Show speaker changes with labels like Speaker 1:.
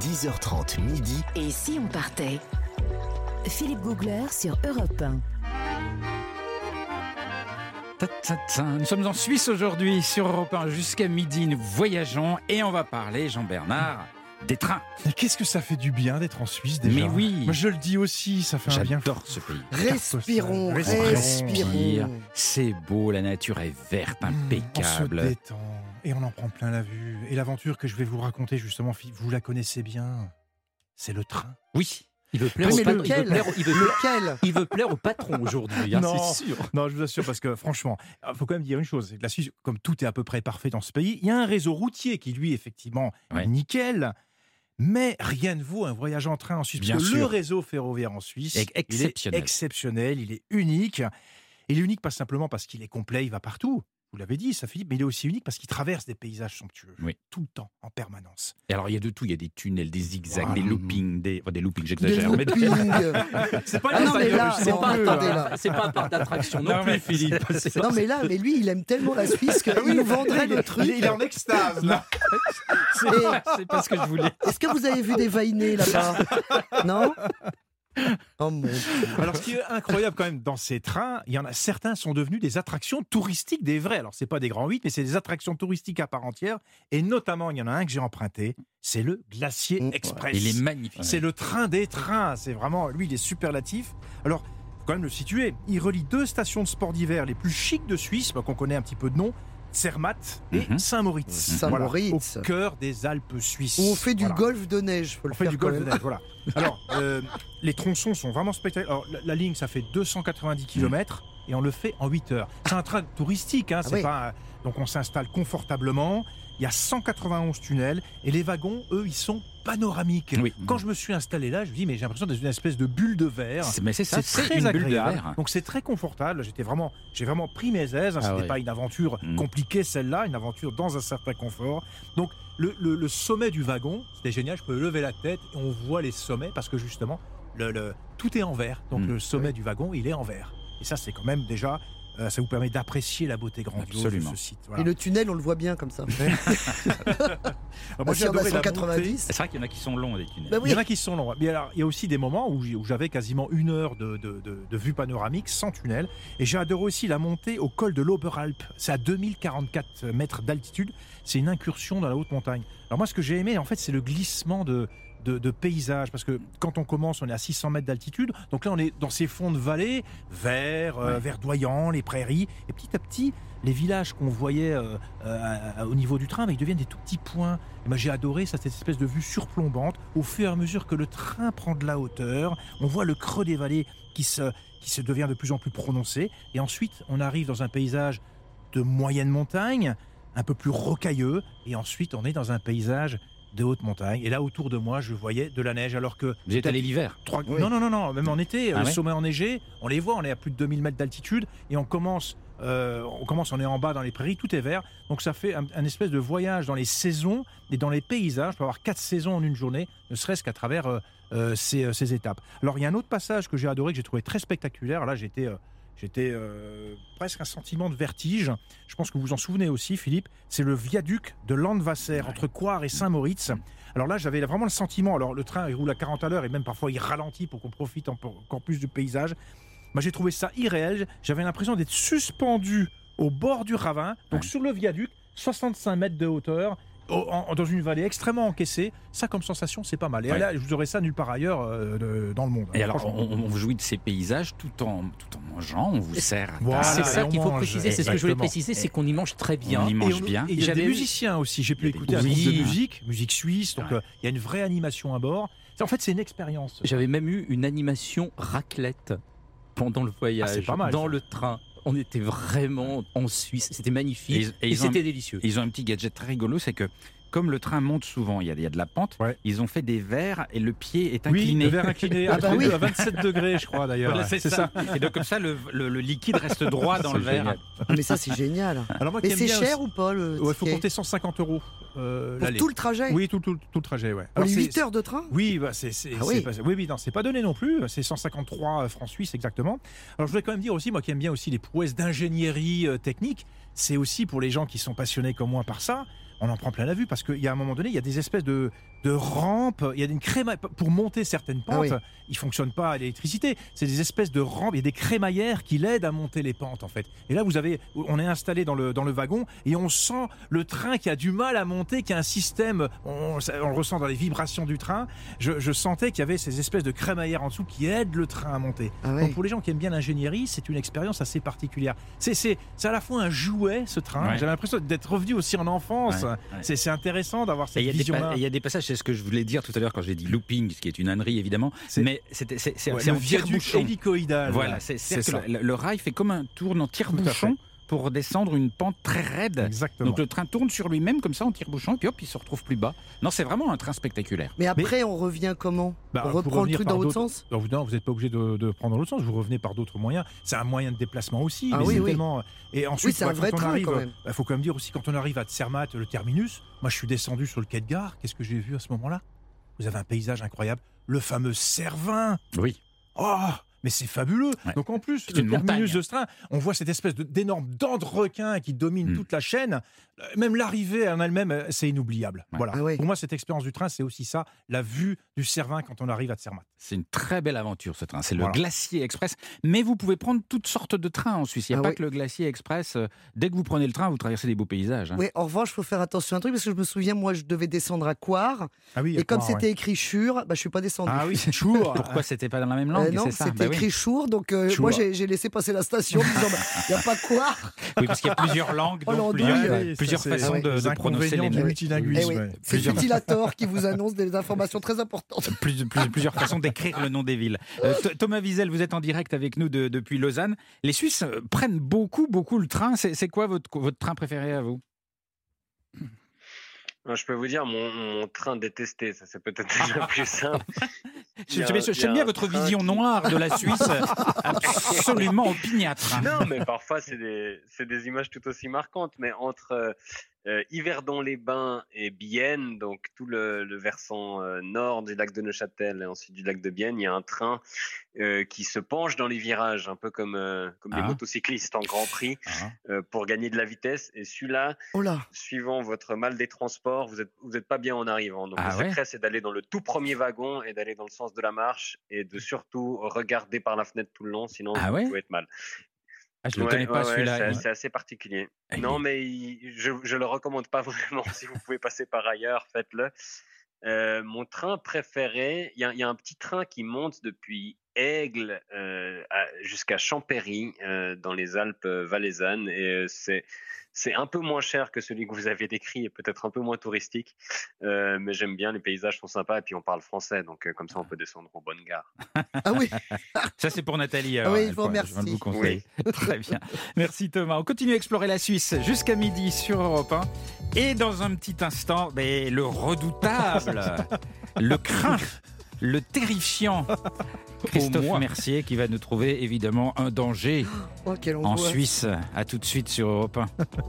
Speaker 1: 10h30 midi.
Speaker 2: Et si on partait? Philippe Googler sur Europe 1.
Speaker 3: Ta, ta, ta. Nous sommes en Suisse aujourd'hui sur Europe 1 jusqu'à midi. Nous voyageons et on va parler, Jean-Bernard, des trains.
Speaker 4: Mais qu'est-ce que ça fait du bien d'être en Suisse déjà?
Speaker 3: Mais oui.
Speaker 4: Moi je le dis aussi, ça fait un bien.
Speaker 3: J'adore ce pays.
Speaker 5: Respirons,
Speaker 4: Respirons.
Speaker 5: respirons.
Speaker 3: C'est beau, la nature est verte,
Speaker 4: On se
Speaker 3: impeccable.
Speaker 4: détend et on en prend plein la vue. Et l'aventure que je vais vous raconter justement, vous la connaissez bien. C'est le train.
Speaker 3: Oui.
Speaker 6: Il veut plaire,
Speaker 5: Mais
Speaker 6: au, patron, il veut plaire, il veut,
Speaker 5: Lequel
Speaker 6: il veut plaire au patron aujourd'hui, hein,
Speaker 4: Non.
Speaker 6: c'est sûr.
Speaker 4: Non, je vous assure, parce que franchement, il faut quand même dire une chose. c'est que La Suisse, comme tout est à peu près parfait dans ce pays, il y a un réseau routier qui, lui, effectivement,
Speaker 3: Ouais.
Speaker 4: est nickel. Mais rien ne vaut un voyage en train en Suisse.
Speaker 3: Bien
Speaker 4: parce que le réseau ferroviaire en Suisse, il est
Speaker 3: exceptionnel.
Speaker 4: exceptionnel, il est unique. Il est unique pas simplement parce qu'il est complet, il va partout. Vous l'avez dit, ça Philippe, mais il est aussi unique parce qu'il traverse des paysages somptueux.
Speaker 3: Oui.
Speaker 4: Tout le temps, en permanence.
Speaker 3: Et alors, il y a de tout. Il y a des tunnels, des zigzags,
Speaker 4: Voilà.
Speaker 3: des loopings, des, enfin, des loopings, j'exagère. mais des-
Speaker 5: loopings.
Speaker 4: C'est pas
Speaker 5: Ah non, mais là,
Speaker 6: C'est pas, pas un parc d'attraction non,
Speaker 3: Non, mais
Speaker 6: plus, Philippe. C'est-
Speaker 5: Non mais là, mais lui, il aime tellement la Suisse qu'il nous vendrait le truc.
Speaker 4: Il est en extase, là.
Speaker 3: C'est pas, c'est pas ce que je voulais.
Speaker 5: Est-ce que vous avez vu des vainés là-bas? Non? Oh mon Dieu.
Speaker 4: Alors, ce qui est incroyable quand même dans ces trains, il y en a certains sont devenus des attractions touristiques des vrais. Alors, c'est pas des grands 8, mais c'est des attractions touristiques à part entière. Et notamment, il y en a un que j'ai emprunté, c'est le Glacier
Speaker 5: Mm,
Speaker 4: Express.
Speaker 3: Il est magnifique.
Speaker 4: C'est le train des trains. C'est vraiment, lui, il est superlatif. Alors, faut quand même le situer. Il relie deux stations de sport d'hiver les plus chics de Suisse, bah, qu'on connaît un petit peu de nom, Zermatt et
Speaker 3: Mhm.
Speaker 4: Saint-Moritz.
Speaker 5: Saint-Moritz.
Speaker 4: au cœur des Alpes suisses.
Speaker 5: Où on fait du
Speaker 4: Voilà.
Speaker 5: golf de neige, faut le
Speaker 4: On fait
Speaker 5: faire
Speaker 4: du golf de neige, voilà. Alors, euh, les tronçons sont vraiment spectaculaires. Alors, la, la ligne, ça fait 290 km et on le fait en 8 heures. C'est un train touristique, hein,
Speaker 5: Ah
Speaker 4: c'est
Speaker 5: oui.
Speaker 4: pas. Donc, on s'installe confortablement. Il y a 191 tunnels et les wagons, eux, ils sont panoramiques.
Speaker 3: Oui.
Speaker 4: Quand je me suis installé là, je me dis, mais j'ai l'impression d'être une espèce de bulle de verre.
Speaker 3: C'est- Mais c'est ça,
Speaker 4: C'est très
Speaker 3: une bulle de
Speaker 4: agréable.
Speaker 3: verre.
Speaker 4: Donc c'est très confortable. J'étais vraiment, j'ai vraiment pris mes aises. hein.
Speaker 6: Ah
Speaker 4: C'était pas une aventure
Speaker 3: Mm.
Speaker 4: compliquée celle-là, une aventure dans un certain confort. Donc le, le- le sommet du wagon, c'était génial. Je peux lever la tête et on voit les sommets parce que justement le, le- tout est en verre. Donc
Speaker 3: Mm.
Speaker 4: le sommet du wagon, il est en verre. Et ça, c'est quand même déjà, euh, ça vous permet d'apprécier la beauté grandiose
Speaker 3: Absolument.
Speaker 4: de ce site. Voilà.
Speaker 5: Et le tunnel, on le voit bien comme ça. Ah,
Speaker 4: moi, j'ai adoré la montée.
Speaker 5: 190.
Speaker 3: C'est vrai qu'il y en a qui sont longs, des tunnels.
Speaker 5: Bah
Speaker 4: Il y en a qui sont longs. Mais alors, il y a aussi des moments où j'avais quasiment une heure de, de- de- de vue panoramique sans tunnel. Et j'ai adoré aussi la montée au col de l'Oberalp. C'est à 2044 mètres d'altitude. C'est une incursion dans la haute montagne. Alors moi, ce que j'ai aimé, en fait, c'est le glissement de, de, de paysage. Parce que quand on commence, on est à 600 mètres d'altitude. Donc là, on est dans ces fonds de vallée, verts, euh, verdoyants, les prairies. Et petit à petit, les villages qu'on voyait euh, euh, au niveau du train, bah, ils deviennent des tout petits points. Et moi, j'ai adoré ça, cette espèce de vue surplombante. Au fur et à mesure que le train prend de la hauteur, on voit le creux des vallées qui se, qui se devient de plus en plus prononcé. Et ensuite, on arrive dans un paysage de moyenne montagne, un peu plus rocailleux. Et ensuite, on est dans un paysage de haute montagne. Et là, autour de moi, je voyais de la neige, alors que
Speaker 3: Vous êtes allé l'hiver
Speaker 4: Trois-
Speaker 5: Oui.
Speaker 4: Non, non, non, non, même en été,
Speaker 3: Ah
Speaker 4: le
Speaker 3: ouais
Speaker 4: sommet enneigé, on les voit, on est à plus de 2000 mètres d'altitude et on commence, euh, on commence, on est en bas dans les prairies, tout est vert. Donc ça fait un, un espèce de voyage dans les saisons et dans les paysages. On peut avoir quatre saisons en une journée, ne serait-ce qu'à travers euh, euh, ces, euh, ces étapes. Alors il y a un autre passage que j'ai adoré, que j'ai trouvé très spectaculaire. Là, j'étais. J'étais euh, presque un sentiment de vertige. Je pense que vous vous en souvenez aussi, Philippe. C'est le viaduc de Landwasser entre Coire et Saint-Moritz. Alors là, j'avais vraiment le sentiment. Alors le train, il roule à 40 à l'heure et même parfois il ralentit pour qu'on profite en- encore plus du paysage. Moi, j'ai trouvé ça irréel. J'avais l'impression d'être suspendu au bord du ravin, donc
Speaker 3: Ouais.
Speaker 4: sur le viaduc, 65 mètres de hauteur. Dans une vallée extrêmement encaissée, ça comme sensation c'est pas mal. Et
Speaker 3: Ouais.
Speaker 4: là, je vous aurais ça nulle part ailleurs euh, de- dans le monde.
Speaker 3: Et alors, on, on vous jouit de ces paysages tout en, tout en mangeant, on vous sert.
Speaker 4: Voilà,
Speaker 6: c'est ça qu'il faut
Speaker 4: mange.
Speaker 6: préciser, c'est ce que je voulais préciser, c'est qu'on y mange très bien.
Speaker 3: On y mange
Speaker 4: Et on-
Speaker 3: bien.
Speaker 4: et il y a
Speaker 6: J'avais
Speaker 4: des musiciens aussi. J'ai pu écouter un
Speaker 3: Oui.
Speaker 4: groupe de musique, musique suisse. Donc
Speaker 3: Ouais.
Speaker 4: euh, il y a une vraie animation à bord. En fait, c'est une expérience.
Speaker 6: J'avais même eu une animation raclette pendant le voyage,
Speaker 4: Ah, pas mal,
Speaker 6: dans
Speaker 4: ça.
Speaker 6: le train. On était vraiment en Suisse, c'était
Speaker 3: Et
Speaker 6: magnifique
Speaker 3: ils- et
Speaker 6: et,
Speaker 3: ont
Speaker 6: c'était délicieux.
Speaker 3: Ils ont un petit gadget très rigolo, c'est que comme le train monte souvent, il y a, il y a de la pente,
Speaker 4: Ouais.
Speaker 3: ils ont fait des verres et le pied est
Speaker 4: Oui,
Speaker 3: incliné.
Speaker 4: le verre incliné à,
Speaker 5: Ah bah
Speaker 4: 32,
Speaker 5: oui.
Speaker 4: à 27 degrés, je crois d'ailleurs.
Speaker 3: Voilà, c'est ça. Et donc comme ça, le, le- le liquide reste droit dans le verre.
Speaker 5: Mais ça, c'est génial.
Speaker 4: Alors moi
Speaker 5: Mais c'est cher
Speaker 4: aussi-
Speaker 5: ou pas le
Speaker 4: Ouais, faut compter 150 euros euh,
Speaker 5: Pour tout le trajet
Speaker 4: Oui, tout, tout, tout le trajet, ouais.
Speaker 5: Pour
Speaker 4: Alors,
Speaker 5: les
Speaker 4: c'est-
Speaker 5: 8 heures de train
Speaker 4: Oui, bah, c'est
Speaker 5: Ah oui.
Speaker 4: pas, oui, oui, non, c'est pas donné non plus. C'est 153 francs suisses exactement. Alors je voulais quand même dire aussi, moi qui aime bien aussi les prouesses d'ingénierie euh, technique, c'est aussi pour les gens qui sont passionnés comme moi par ça. On en prend plein la vue parce qu'il y a un moment donné, il y a des espèces de, de rampes, il y a une créma pour monter certaines
Speaker 5: Ah
Speaker 4: pentes.
Speaker 5: oui.
Speaker 4: Ils fonctionnent pas à l'électricité. C'est des espèces de rampes, il y a des crémaillères qui l'aident à monter les pentes en fait. Et là, vous avez, on est installé dans le dans le wagon et on sent le train qui a du mal à monter, qui a un système, on, le ressent dans les vibrations du train. Je, je sentais qu'il y avait ces espèces de crémaillères en dessous qui aident le train à monter.
Speaker 5: Ah.
Speaker 4: Donc pour les gens qui aiment bien l'ingénierie, c'est une expérience assez particulière. C'est c'est c'est à la fois un jouet ce train.
Speaker 3: Ouais.
Speaker 4: J'ai l'impression d'être revenu aussi en enfance.
Speaker 3: Ouais, ouais.
Speaker 4: C'est c'est intéressant d'avoir
Speaker 3: Et
Speaker 4: cette vision
Speaker 3: il y a des passages, c'est ce que je voulais dire tout à l'heure quand j'ai dit looping, ce qui est une ânerie évidemment, mais c'est c'est-
Speaker 4: Ouais,
Speaker 3: en
Speaker 4: viaduc
Speaker 3: tire-bouchon.
Speaker 4: hélicoïdal.
Speaker 3: Voilà, c'est le, le rail fait comme un tourne en tire-bouchon pour descendre une pente très raide.
Speaker 4: Exactement.
Speaker 3: Donc le train tourne sur lui-même comme ça en tire-bouchon et puis hop, il se retrouve plus bas. Non, c'est vraiment un train spectaculaire.
Speaker 5: Mais après, on revient comment?
Speaker 4: Bah,
Speaker 5: On reprend le truc
Speaker 4: par
Speaker 5: dans l'autre sens?
Speaker 4: Non, vous- n'êtes pas obligé de, de prendre l'autre sens, vous revenez par d'autres moyens. C'est un moyen de déplacement aussi.
Speaker 5: Ah
Speaker 4: mais
Speaker 5: oui,
Speaker 4: tellement- Et ensuite,
Speaker 5: c'est un
Speaker 4: bah,
Speaker 5: vrai
Speaker 4: quand on
Speaker 5: train,
Speaker 4: arrive,
Speaker 5: quand même.
Speaker 4: Il faut quand même dire aussi, quand on arrive à Zermatt, le terminus, moi je suis descendu sur le quai de gare, qu'est-ce que j'ai vu à ce moment-là? Vous avez un paysage incroyable, le fameux Cervin.
Speaker 3: Oui.
Speaker 4: Oh mais c'est fabuleux.
Speaker 3: Ouais.
Speaker 4: Donc en plus,
Speaker 3: C'est
Speaker 4: le
Speaker 3: une
Speaker 4: terminus
Speaker 3: montagne.
Speaker 4: de ce train, on voit cette espèce d'énorme dent de requin qui domine
Speaker 3: Mm.
Speaker 4: toute la chaîne. Euh, Même l'arrivée en elle-même, euh, c'est inoubliable.
Speaker 3: Ouais.
Speaker 4: Voilà.
Speaker 5: Ah ouais.
Speaker 4: Pour moi, cette expérience du train, c'est aussi ça, la vue du Cervin quand on arrive à Zermatt.
Speaker 3: C'est une très belle aventure ce train. C'est le
Speaker 4: Voilà.
Speaker 3: Glacier Express. Mais vous pouvez prendre toutes sortes de trains en Suisse. Il n'y a
Speaker 5: Ah
Speaker 3: pas
Speaker 5: oui.
Speaker 3: que le Glacier Express. Euh, Dès que vous prenez le train, vous traversez des beaux paysages. hein.
Speaker 5: Oui, en revanche, il faut faire attention à un truc parce que je me souviens, moi, je devais descendre à Coire
Speaker 4: Ah oui,
Speaker 5: et comme c'était
Speaker 4: ouais.
Speaker 5: écrit Chure, bah, je suis pas descendu.
Speaker 4: Ah oui.
Speaker 3: Pourquoi c'était pas dans la même
Speaker 5: Euh,
Speaker 3: langue
Speaker 5: non, c'était
Speaker 3: Bah.
Speaker 5: Écrit Chour, donc euh, moi j'ai laissé passer la station en me disant il n'y a pas quoi.
Speaker 3: Oui, parce qu'il y a plusieurs langues,
Speaker 5: Oh,
Speaker 3: donc
Speaker 5: l'andouille,
Speaker 3: plusieurs,
Speaker 4: oui,
Speaker 3: plusieurs façons de, de prononcer les mots.
Speaker 4: multilinguisme.
Speaker 5: Eh oui. C'est
Speaker 3: Plusieurs-
Speaker 5: Utilator qui vous annonce des informations très importantes.
Speaker 3: Plus- plus- plusieurs façons d'écrire le nom des villes. Euh, Th- Thomas Wiesel, vous êtes en direct avec nous de- depuis Lausanne. Les Suisses euh, prennent beaucoup, beaucoup le train. C'est quoi votre, votre train préféré à vous?
Speaker 1: Je peux vous dire mon, mon train détesté, ça c'est peut-être déjà plus simple.
Speaker 3: J'aime bien votre vision
Speaker 1: qui-
Speaker 3: noire de la Suisse, absolument opiniâtre.
Speaker 1: Non, mais parfois c'est des, c'est des images tout aussi marquantes. Mais entre euh, Yverdon-les-Bains et Bienne, donc tout le, le versant euh, nord du lac de Neuchâtel et ensuite du lac de Bienne, il y a un train euh, qui se penche dans les virages, un peu comme, euh, comme les
Speaker 3: Ah.
Speaker 1: motocyclistes en Grand Prix,
Speaker 3: Ah.
Speaker 1: euh, pour gagner de la vitesse. Et celui-là,
Speaker 5: Oh
Speaker 1: suivant votre mal des transports, vous êtes vous êtes pas bien en arrivant. Donc
Speaker 3: Ah
Speaker 1: le
Speaker 3: ouais?
Speaker 1: secret, c'est d'aller dans le tout premier wagon et d'aller dans le sens de la marche et de surtout regarder par la fenêtre tout le long, sinon
Speaker 3: Ah
Speaker 1: vous
Speaker 3: ouais?
Speaker 1: pouvez être mal.
Speaker 3: Ah, je ne le
Speaker 1: Ouais,
Speaker 3: connais pas
Speaker 1: ouais,
Speaker 3: celui-là.
Speaker 1: c'est- assez particulier.
Speaker 3: Ah,
Speaker 1: non, mais il- je je le recommande pas vraiment. si vous pouvez passer par ailleurs, faites-le. Euh, mon train préféré, il y, a- il y a un petit train qui monte depuis Aigle euh, jusqu'à Champéry euh, dans les Alpes euh, valaisannes et euh, c'est c'est un peu moins cher que celui que vous avez décrit et peut-être un peu moins touristique, Euh, mais j'aime bien, les paysages sont sympas et puis on parle français, donc euh, comme ça on peut descendre aux bonnes gares.
Speaker 5: Ah oui
Speaker 3: Ça, c'est pour Nathalie.
Speaker 5: Ah
Speaker 3: alors,
Speaker 5: oui, je vous remercie.
Speaker 3: Je vous conseille. Très bien. Merci Thomas. On continue à explorer la Suisse jusqu'à midi sur Europe 1. Et dans un petit instant, ben, le redoutable, le craint, le terrifiant Christophe. Mercier qui va nous trouver évidemment un danger
Speaker 5: Oh,
Speaker 3: en. Suisse. À tout de suite sur Europe 1.